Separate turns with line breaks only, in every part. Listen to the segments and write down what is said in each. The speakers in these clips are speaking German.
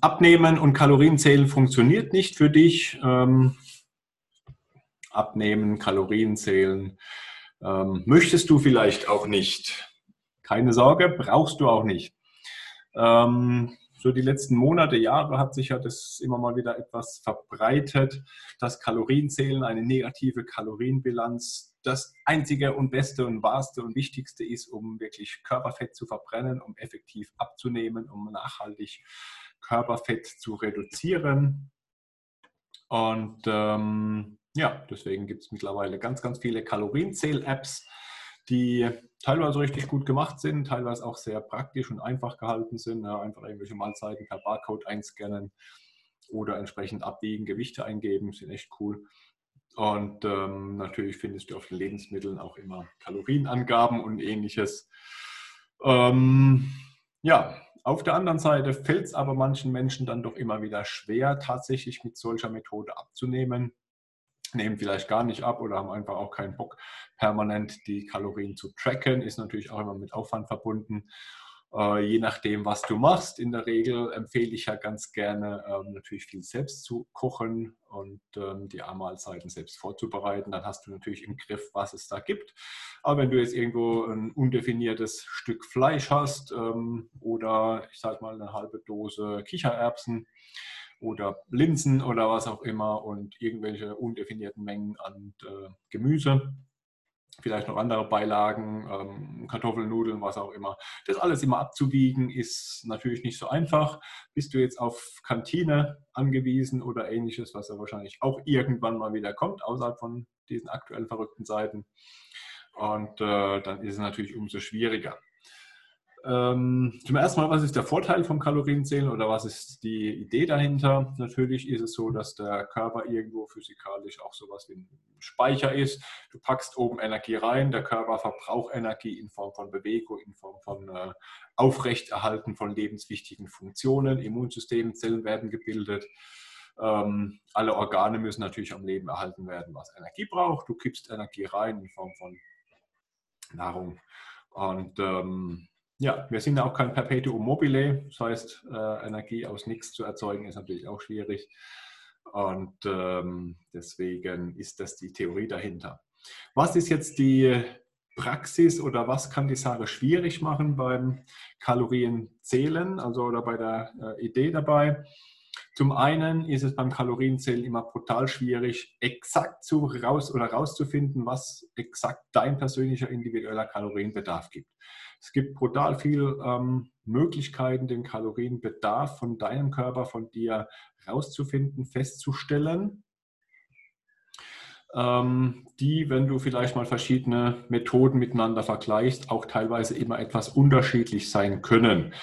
Abnehmen und Kalorienzählen funktioniert nicht für dich. Ähm, abnehmen, Kalorien zählen ähm, möchtest du vielleicht auch nicht. Keine Sorge, brauchst du auch nicht. Ähm, so die letzten Monate, Jahre hat sich ja das immer mal wieder etwas verbreitet, dass Kalorienzählen, eine negative Kalorienbilanz das einzige und beste und wahrste und wichtigste ist, um wirklich Körperfett zu verbrennen, um effektiv abzunehmen, um nachhaltig Körperfett zu reduzieren. Und ähm, ja, deswegen gibt es mittlerweile ganz, ganz viele Kalorienzähl-Apps, die teilweise richtig gut gemacht sind, teilweise auch sehr praktisch und einfach gehalten sind. Ja, einfach irgendwelche Mahlzeiten per Barcode einscannen oder entsprechend abwiegen, Gewichte eingeben, sind echt cool. Und ähm, natürlich findest du auf den Lebensmitteln auch immer Kalorienangaben und ähnliches. Ähm, ja, auf der anderen Seite fällt es aber manchen Menschen dann doch immer wieder schwer, tatsächlich mit solcher Methode abzunehmen. Nehmen vielleicht gar nicht ab oder haben einfach auch keinen Bock, permanent die Kalorien zu tracken. Ist natürlich auch immer mit Aufwand verbunden. Äh, je nachdem, was du machst. In der Regel empfehle ich ja ganz gerne, ähm, natürlich viel selbst zu kochen und ähm, die Mahlzeiten selbst vorzubereiten. Dann hast du natürlich im Griff, was es da gibt. Aber wenn du jetzt irgendwo ein undefiniertes Stück Fleisch hast ähm, oder ich sage mal eine halbe Dose Kichererbsen, oder Linsen oder was auch immer und irgendwelche undefinierten Mengen an äh, Gemüse, vielleicht noch andere Beilagen, ähm, Kartoffeln, Nudeln, was auch immer. Das alles immer abzuwiegen ist natürlich nicht so einfach. Bist du jetzt auf Kantine angewiesen oder ähnliches, was ja wahrscheinlich auch irgendwann mal wieder kommt, außerhalb von diesen aktuell verrückten Zeiten. Und äh, dann ist es natürlich umso schwieriger. Ähm, zum ersten Mal, was ist der Vorteil vom Kalorienzählen oder was ist die Idee dahinter? Natürlich ist es so, dass der Körper irgendwo physikalisch auch sowas wie ein Speicher ist. Du packst oben Energie rein, der Körper verbraucht Energie in Form von Bewegung, in Form von äh, Aufrechterhalten von lebenswichtigen Funktionen. Immunsystem, Zellen werden gebildet. Ähm, alle Organe müssen natürlich am Leben erhalten werden, was Energie braucht. Du kippst Energie rein in Form von Nahrung. Und ähm, ja, wir sind auch kein Perpetuum mobile. Das heißt, äh, Energie aus nichts zu erzeugen ist natürlich auch schwierig. Und ähm, deswegen ist das die Theorie dahinter. Was ist jetzt die Praxis oder was kann die Sache schwierig machen beim Kalorienzählen, also oder bei der äh, Idee dabei? Zum einen ist es beim Kalorienzählen immer brutal schwierig, exakt zu raus oder rauszufinden, was exakt dein persönlicher individueller Kalorienbedarf gibt. Es gibt brutal viele ähm, Möglichkeiten, den Kalorienbedarf von deinem Körper, von dir rauszufinden, festzustellen, ähm, die, wenn du vielleicht mal verschiedene Methoden miteinander vergleichst, auch teilweise immer etwas unterschiedlich sein können.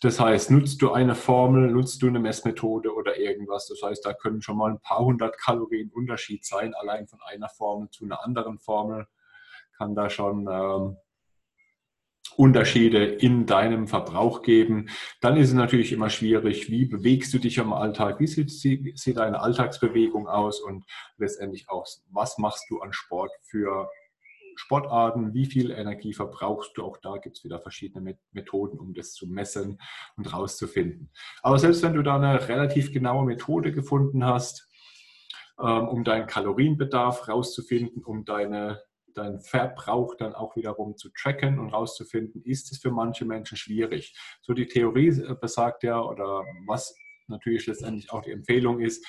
Das heißt, nutzt du eine Formel, nutzt du eine Messmethode oder irgendwas. Das heißt, da können schon mal ein paar hundert Kalorien Unterschied sein, allein von einer Formel zu einer anderen Formel kann da schon ähm, Unterschiede in deinem Verbrauch geben. Dann ist es natürlich immer schwierig, wie bewegst du dich am Alltag, wie sieht, sieht deine Alltagsbewegung aus und letztendlich auch, was machst du an Sport für Sportarten, wie viel Energie verbrauchst du. Auch da gibt es wieder verschiedene Methoden, um das zu messen und rauszufinden. Aber selbst wenn du da eine relativ genaue Methode gefunden hast, ähm, um deinen Kalorienbedarf rauszufinden, um deine deinen Verbrauch dann auch wiederum zu tracken und rauszufinden, ist es für manche Menschen schwierig. So die Theorie äh, besagt ja, oder was natürlich letztendlich auch die Empfehlung ist,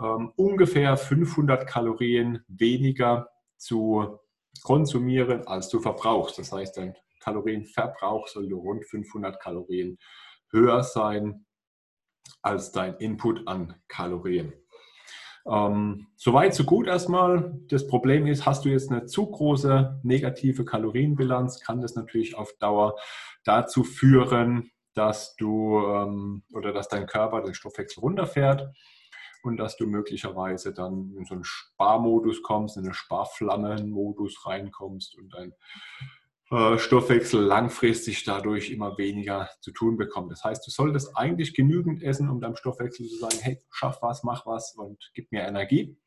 ähm, ungefähr 500 Kalorien weniger zu konsumieren, als du verbrauchst. Das heißt, dein Kalorienverbrauch soll rund 500 Kalorien höher sein als dein Input an Kalorien. Ähm, Soweit, so gut erstmal. Das Problem ist, hast du jetzt eine zu große negative Kalorienbilanz, kann das natürlich auf Dauer dazu führen, dass du ähm, oder dass dein Körper den Stoffwechsel runterfährt und dass du möglicherweise dann in so einen Sparmodus kommst, in einen Sparflammenmodus reinkommst und dein äh, Stoffwechsel langfristig dadurch immer weniger zu tun bekommt. Das heißt, du solltest eigentlich genügend essen, um deinem Stoffwechsel zu sagen, hey, schaff was, mach was und gib mir Energie.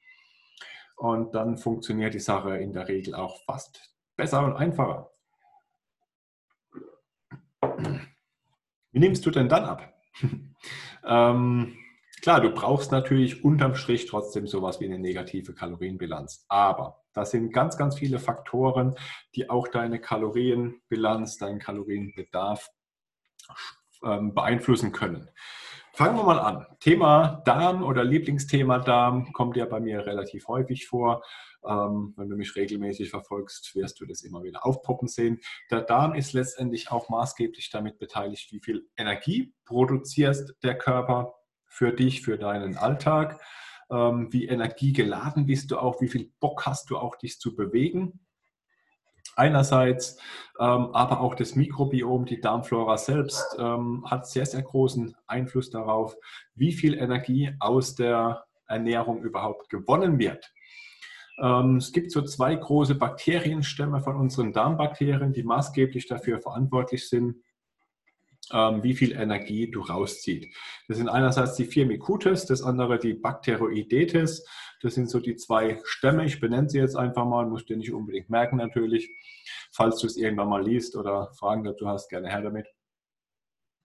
Und dann funktioniert die Sache in der Regel auch fast besser und einfacher. Wie nimmst du denn dann ab? ähm, klar, du brauchst natürlich unterm Strich trotzdem sowas wie eine negative Kalorienbilanz. Aber das sind ganz, ganz viele Faktoren, die auch deine Kalorienbilanz, deinen Kalorienbedarf ähm, beeinflussen können. Fangen wir mal an. Thema Darm oder Lieblingsthema Darm kommt ja bei mir relativ häufig vor. Ähm, wenn du mich regelmäßig verfolgst, wirst du das immer wieder aufpoppen sehen. Der Darm ist letztendlich auch maßgeblich damit beteiligt, wie viel Energie produziert der Körper für dich, für deinen Alltag. Ähm, wie energiegeladen bist du auch, wie viel Bock hast du auch, dich zu bewegen einerseits, ähm, aber auch das Mikrobiom, die Darmflora selbst, ähm, hat sehr, sehr großen Einfluss darauf, wie viel Energie aus der Ernährung überhaupt gewonnen wird. Ähm, es gibt so zwei große Bakterienstämme von unseren Darmbakterien, die maßgeblich dafür verantwortlich sind, wie viel Energie du rausziehst. Das sind einerseits die Firmicutes, das andere die Bacteroidetes. Das sind so die zwei Stämme. Ich benenne sie jetzt einfach mal, musst du nicht unbedingt merken natürlich. Falls du es irgendwann mal liest oder Fragen dazu hast, gerne her damit.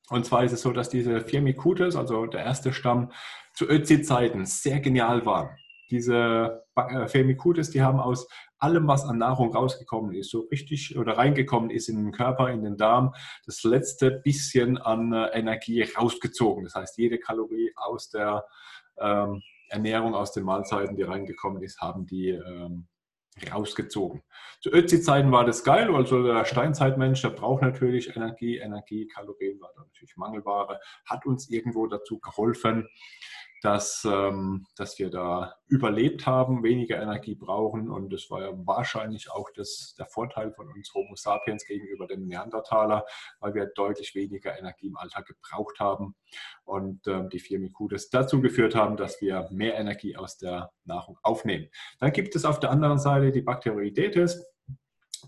Und zwar ist es so, dass diese Firmicutes, also der erste Stamm, zu Ötzi-Zeiten sehr genial war. Diese äh, Firmicutes, die haben aus allem, was an Nahrung rausgekommen ist, so richtig oder reingekommen ist in den Körper, in den Darm, das letzte bisschen an äh, Energie rausgezogen. Das heißt, jede Kalorie aus der ähm, Ernährung, aus den Mahlzeiten, die reingekommen ist, haben die ähm, rausgezogen. Zu Ötzi-Zeiten war das geil, also der Steinzeitmensch, der braucht natürlich Energie, Energie, Kalorien war da natürlich Mangelware, hat uns irgendwo dazu geholfen, dass, ähm, dass wir da überlebt haben, weniger Energie brauchen. Und das war ja wahrscheinlich auch das, der Vorteil von uns Homo sapiens gegenüber dem Neandertaler, weil wir deutlich weniger Energie im Alltag gebraucht haben. Und ähm, die Firmicutes dazu geführt haben, dass wir mehr Energie aus der Nahrung aufnehmen. Dann gibt es auf der anderen Seite die Bacteroidetes.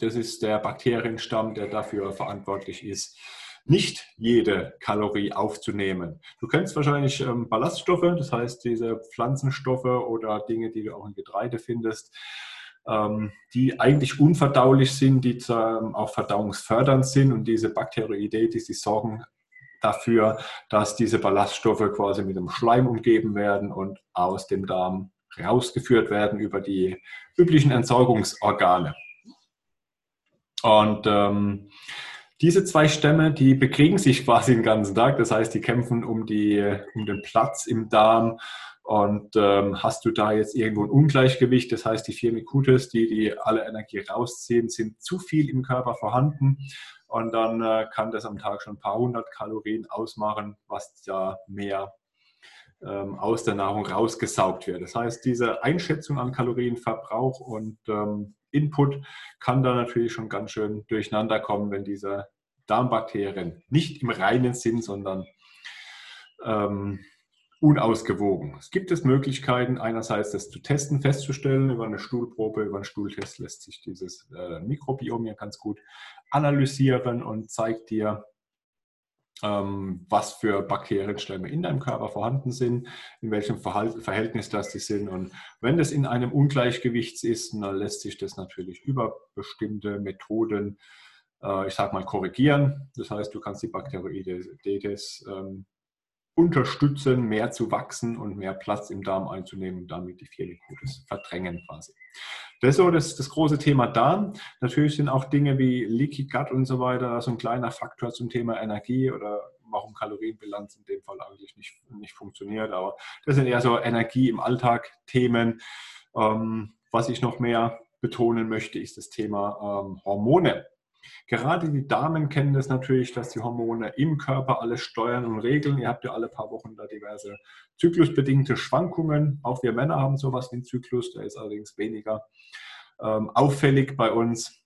Das ist der Bakterienstamm, der dafür verantwortlich ist, nicht jede Kalorie aufzunehmen. Du kennst wahrscheinlich ähm, Ballaststoffe, das heißt diese Pflanzenstoffe oder Dinge, die du auch in Getreide findest, ähm, die eigentlich unverdaulich sind, die ähm, auch verdauungsfördernd sind und diese Bakteroidetes, die sorgen dafür, dass diese Ballaststoffe quasi mit dem Schleim umgeben werden und aus dem Darm rausgeführt werden über die üblichen Entsorgungsorgane. Und ähm, diese zwei Stämme, die bekriegen sich quasi den ganzen Tag. Das heißt, die kämpfen um, die, um den Platz im Darm. Und ähm, hast du da jetzt irgendwo ein Ungleichgewicht, das heißt, die Firmicutes, die, die alle Energie rausziehen, sind zu viel im Körper vorhanden. Und dann äh, kann das am Tag schon ein paar hundert Kalorien ausmachen, was ja mehr ähm, aus der Nahrung rausgesaugt wird. Das heißt, diese Einschätzung an Kalorienverbrauch und ähm, Input kann da natürlich schon ganz schön durcheinander kommen, wenn diese Darmbakterien nicht im reinen Sinn, sondern ähm, unausgewogen. Es gibt es Möglichkeiten, einerseits das zu testen, festzustellen, über eine Stuhlprobe, über einen Stuhltest lässt sich dieses äh, Mikrobiom ja ganz gut analysieren und zeigt dir, was für Bakterienstämme in deinem Körper vorhanden sind, in welchem Verhältnis das die sind. Und wenn das in einem Ungleichgewicht ist, dann lässt sich das natürlich über bestimmte Methoden, äh, ich sage mal, korrigieren. Das heißt, du kannst die Bakteroidetes ähm, unterstützen, mehr zu wachsen und mehr Platz im Darm einzunehmen und damit die Firmicutes verdrängen quasi. Das ist so das, das große Thema Darm. Natürlich sind auch Dinge wie Leaky Gut und so weiter so ein kleiner Faktor zum Thema Energie oder warum Kalorienbilanz in dem Fall eigentlich nicht, nicht funktioniert. Aber das sind eher so Energie im Alltag Themen. Ähm, was ich noch mehr betonen möchte, ist das Thema ähm, Hormone. Gerade die Damen kennen das natürlich, dass die Hormone im Körper alles steuern und regeln. Ihr habt ja alle paar Wochen da diverse zyklusbedingte Schwankungen. Auch wir Männer haben sowas wie einen Zyklus, der ist allerdings weniger ähm, auffällig bei uns.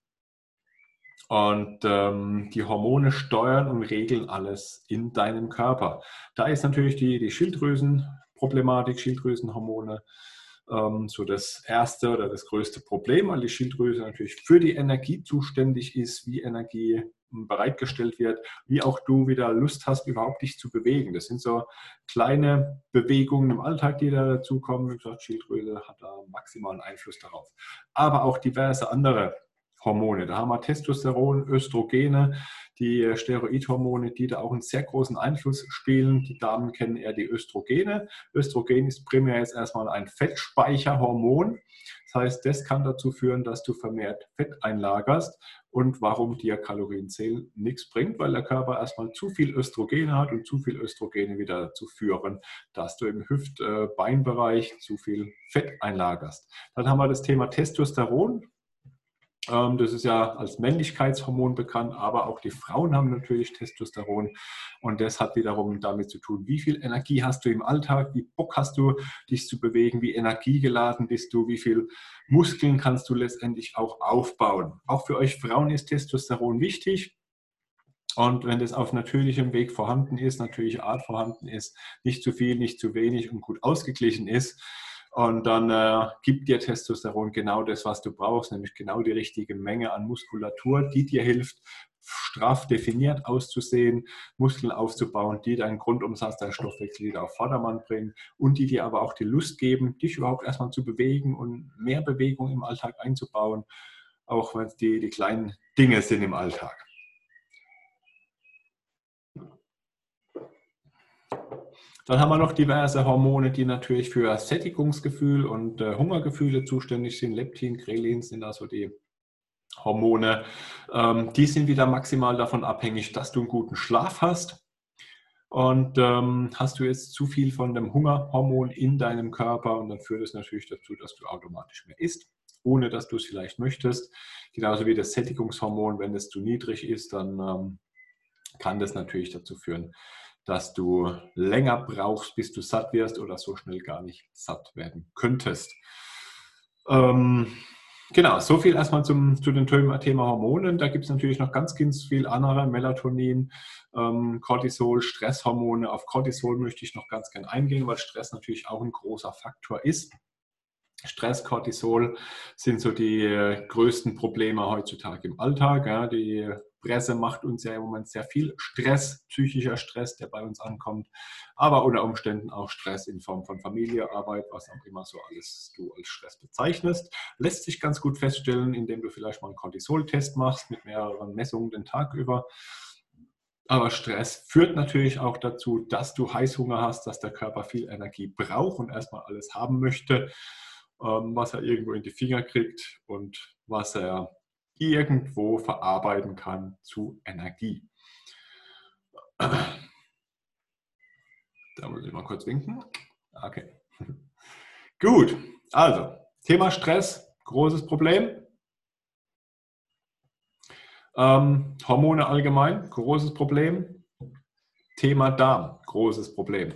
Und ähm, die Hormone steuern und regeln alles in deinem Körper. Da ist natürlich die, die Schilddrüsenproblematik, Schilddrüsenhormone so das erste oder das größte Problem, weil die Schilddrüse natürlich für die Energie zuständig ist, wie Energie hm, bereitgestellt wird, wie auch du wieder Lust hast, überhaupt dich zu bewegen. Das sind so kleine Bewegungen im Alltag, die da dazukommen. Wie gesagt, Schilddrüse hat da maximalen Einfluss darauf. Aber auch diverse andere Hormone. Da haben wir Testosteron, Östrogene, die Steroidhormone, die da auch einen sehr großen Einfluss spielen. Die Damen kennen eher die Östrogene. Östrogen ist primär jetzt erstmal ein Fettspeicherhormon. Das heißt, das kann dazu führen, dass du vermehrt Fett einlagerst und warum dir Kalorienzählen nichts bringt, weil der Körper erstmal zu viel Östrogene hat und zu viel Östrogene wieder dazu führen, dass du im Hüft-Beinbereich zu viel Fett einlagerst. Dann haben wir das Thema Testosteron. Ähm, das ist ja als Männlichkeitshormon bekannt, aber auch die Frauen haben natürlich Testosteron. Und das hat wiederum damit zu tun, wie viel Energie hast du im Alltag, wie Bock hast du, dich zu bewegen, wie energiegeladen bist du, wie viel Muskeln kannst du letztendlich auch aufbauen. Auch für euch Frauen ist Testosteron wichtig. Und wenn das auf natürlichem Weg vorhanden ist, natürliche Art vorhanden ist, nicht zu viel, nicht zu wenig und gut ausgeglichen ist, und dann äh, gibt dir Testosteron genau das, was du brauchst, nämlich genau die richtige Menge an Muskulatur, die dir hilft, straff definiert auszusehen, Muskeln aufzubauen, die deinen Grundumsatz, deinen Stoffwechsel wieder auf Vordermann bringen und die dir aber auch die Lust geben, dich überhaupt erstmal zu bewegen und mehr Bewegung im Alltag einzubauen, auch wenn es die, die kleinen Dinge sind im Alltag. Dann haben wir noch diverse Hormone, die natürlich für Sättigungsgefühl und äh, Hungergefühle zuständig sind. Leptin, Grelin sind also die Hormone. Ähm, die sind wieder maximal davon abhängig, dass du einen guten Schlaf hast. Und ähm, hast du jetzt zu viel von dem Hungerhormon in deinem Körper und dann führt es natürlich dazu, dass du automatisch mehr isst, ohne dass du es vielleicht möchtest. Genauso wie das Sättigungshormon, wenn es zu niedrig ist, dann ähm, kann das natürlich dazu führen, dass du länger brauchst, bis du satt wirst oder so schnell gar nicht satt werden könntest. Ähm, genau, so viel erstmal zum, zu dem Thema Hormonen. Da gibt es natürlich noch ganz, ganz viel andere, Melatonin, ähm, Cortisol, Stresshormone. Auf Cortisol möchte ich noch ganz gern eingehen, weil Stress natürlich auch ein großer Faktor ist. Stress, Cortisol sind so die äh, größten Probleme heutzutage im Alltag. Ja. Die Presse macht uns ja im Moment sehr viel Stress, psychischer Stress, der bei uns ankommt, aber unter Umständen auch Stress in Form von Familie, Arbeit, was auch immer so alles du als Stress bezeichnest. Lässt sich ganz gut feststellen, indem du vielleicht mal einen Cortisol-Test machst mit mehreren Messungen den Tag über. Aber Stress führt natürlich auch dazu, dass du Heißhunger hast, dass der Körper viel Energie braucht und erstmal alles haben möchte, ähm, was er irgendwo in die Finger kriegt und was er irgendwo verarbeiten kann zu Energie. Da muss ich mal kurz winken. Okay. Gut, also Thema Stress, großes Problem. Ähm, Hormone allgemein, großes Problem. Thema Darm, großes Problem.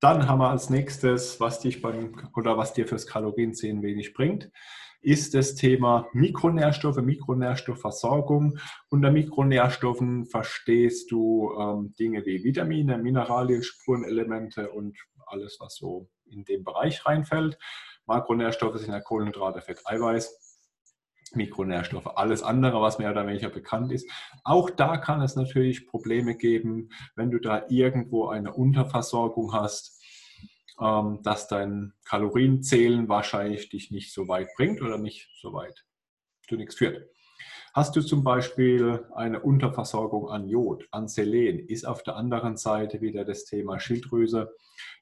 Dann haben wir als nächstes, was dich beim oder was dir fürs Kalorienzählen wenig bringt, ist das Thema Mikronährstoffe, Mikronährstoffversorgung. Unter Mikronährstoffen verstehst du ähm, Dinge wie Vitamine, Mineralien, Spurenelemente und alles, was so in den Bereich reinfällt. Makronährstoffe sind ja Kohlenhydrate, Fett, Eiweiß. Mikronährstoffe, alles andere, was mehr oder weniger bekannt ist. Auch da kann es natürlich Probleme geben, wenn du da irgendwo eine Unterversorgung hast ähm, dass dein Kalorienzählen wahrscheinlich dich nicht so weit bringt oder nicht so weit zu nichts führt. Hast du zum Beispiel eine Unterversorgung an Jod, an Selen, ist auf der anderen Seite wieder das Thema Schilddrüse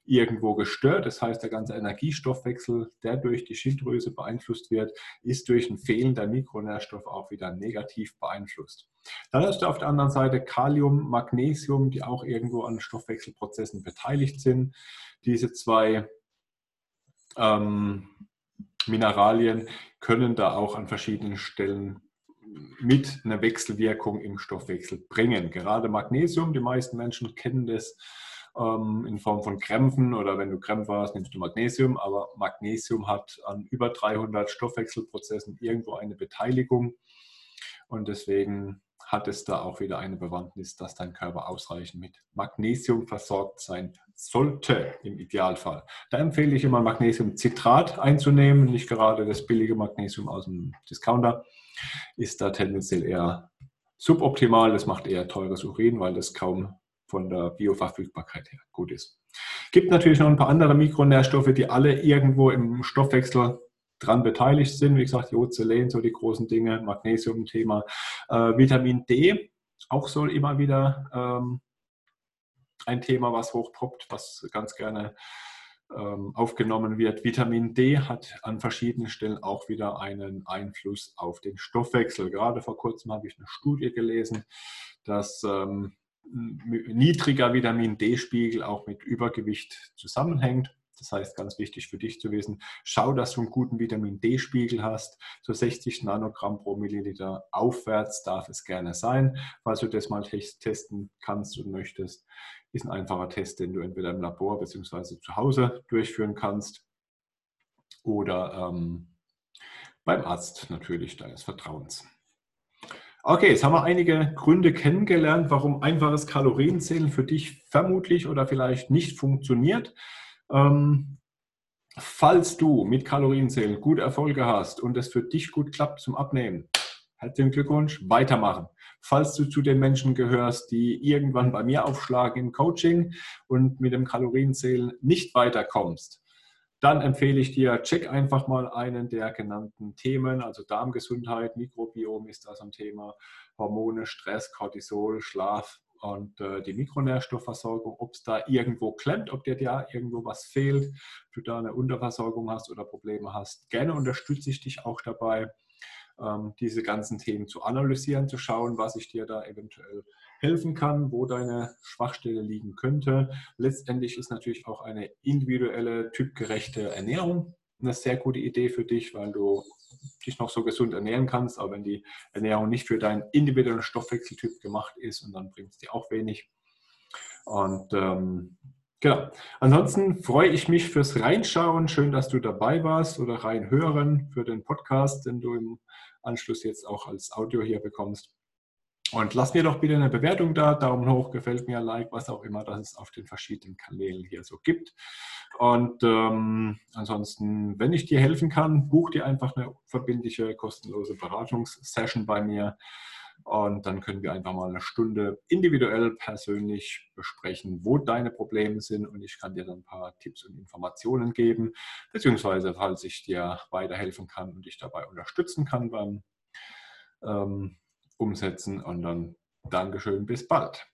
irgendwo gestört. Das heißt, der ganze Energiestoffwechsel, der durch die Schilddrüse beeinflusst wird, ist durch ein Fehlen der Mikronährstoffe auch wieder negativ beeinflusst. Dann hast du auf der anderen Seite Kalium, Magnesium, die auch irgendwo an Stoffwechselprozessen beteiligt sind. Diese zwei ähm, Mineralien können da auch an verschiedenen Stellen mit einer Wechselwirkung im Stoffwechsel bringen. Gerade Magnesium, die meisten Menschen kennen das ähm, in Form von Krämpfen oder wenn du Krämpfe hast, nimmst du Magnesium, aber Magnesium hat an über 300 Stoffwechselprozessen irgendwo eine Beteiligung und deswegen hat es da auch wieder eine Bewandtnis, dass dein Körper ausreichend mit Magnesium versorgt sein sollte, im Idealfall. Da empfehle ich immer Magnesiumcitrat einzunehmen, nicht gerade das billige Magnesium aus dem Discounter. Ist da tendenziell eher suboptimal. Das macht eher teures Urin, weil das kaum von der Bioverfügbarkeit her gut ist. Gibt natürlich noch ein paar andere Mikronährstoffe, die alle irgendwo im Stoffwechsel dran beteiligt sind. Wie gesagt, Jod, Selen, so die großen Dinge, Magnesium-Thema, äh, Vitamin D auch so immer wieder ähm, ein Thema, was hochpoppt, was ganz gerne ähm, aufgenommen wird. Vitamin D hat an verschiedenen Stellen auch wieder einen Einfluss auf den Stoffwechsel. Gerade vor kurzem habe ich eine Studie gelesen, dass ähm, niedriger Vitamin D-Spiegel auch mit Übergewicht zusammenhängt. Das heißt, ganz wichtig für dich zu wissen, schau, dass du einen guten Vitamin D-Spiegel hast. So 60 Nanogramm pro Milliliter aufwärts darf es gerne sein. Falls du das mal testen kannst und möchtest, ist ein einfacher Test, den du entweder im Labor bzw. zu Hause durchführen kannst oder ähm, beim Arzt natürlich deines Vertrauens. Okay, jetzt haben wir einige Gründe kennengelernt, warum einfaches Kalorienzählen für dich vermutlich oder vielleicht nicht funktioniert. Ähm, falls du mit Kalorienzählen gut Erfolge hast und es für dich gut klappt zum Abnehmen, herzlichen Glückwunsch, weitermachen. Falls du zu den Menschen gehörst, die irgendwann bei mir aufschlagen im Coaching und mit dem Kalorienzählen nicht weiterkommst, dann empfehle ich dir, check einfach mal einen der genannten Themen, also Darmgesundheit, Mikrobiom ist da so ein Thema, Hormone, Stress, Cortisol, Schlaf und äh, die Mikronährstoffversorgung, ob es da irgendwo klemmt, ob dir da irgendwo was fehlt, du da eine Unterversorgung hast oder Probleme hast. Gerne unterstütze ich dich auch dabei, diese ganzen Themen zu analysieren, zu schauen, was ich dir da eventuell helfen kann, wo deine Schwachstelle liegen könnte. Letztendlich ist natürlich auch eine individuelle, typgerechte Ernährung eine sehr gute Idee für dich, weil du dich noch so gesund ernähren kannst, aber wenn die Ernährung nicht für deinen individuellen Stoffwechseltyp gemacht ist und dann bringt es dir auch wenig. Und ähm, genau. Ansonsten freue ich mich fürs Reinschauen. Schön, dass du dabei warst oder reinhören für den Podcast, den du im Anschluss jetzt auch als Audio hier bekommst. Und lass mir doch bitte eine Bewertung da, Daumen hoch, gefällt mir, Like, was auch immer das es auf den verschiedenen Kanälen hier so gibt. Und ähm, ansonsten, wenn ich dir helfen kann, buch dir einfach eine verbindliche, kostenlose Beratungssession bei mir. Und dann können wir einfach mal eine Stunde individuell, persönlich besprechen, wo deine Probleme sind. Und ich kann dir dann ein paar Tipps und Informationen geben, beziehungsweise falls ich dir weiterhelfen kann und dich dabei unterstützen kann beim ähm, umsetzen. Und dann Dankeschön, bis bald.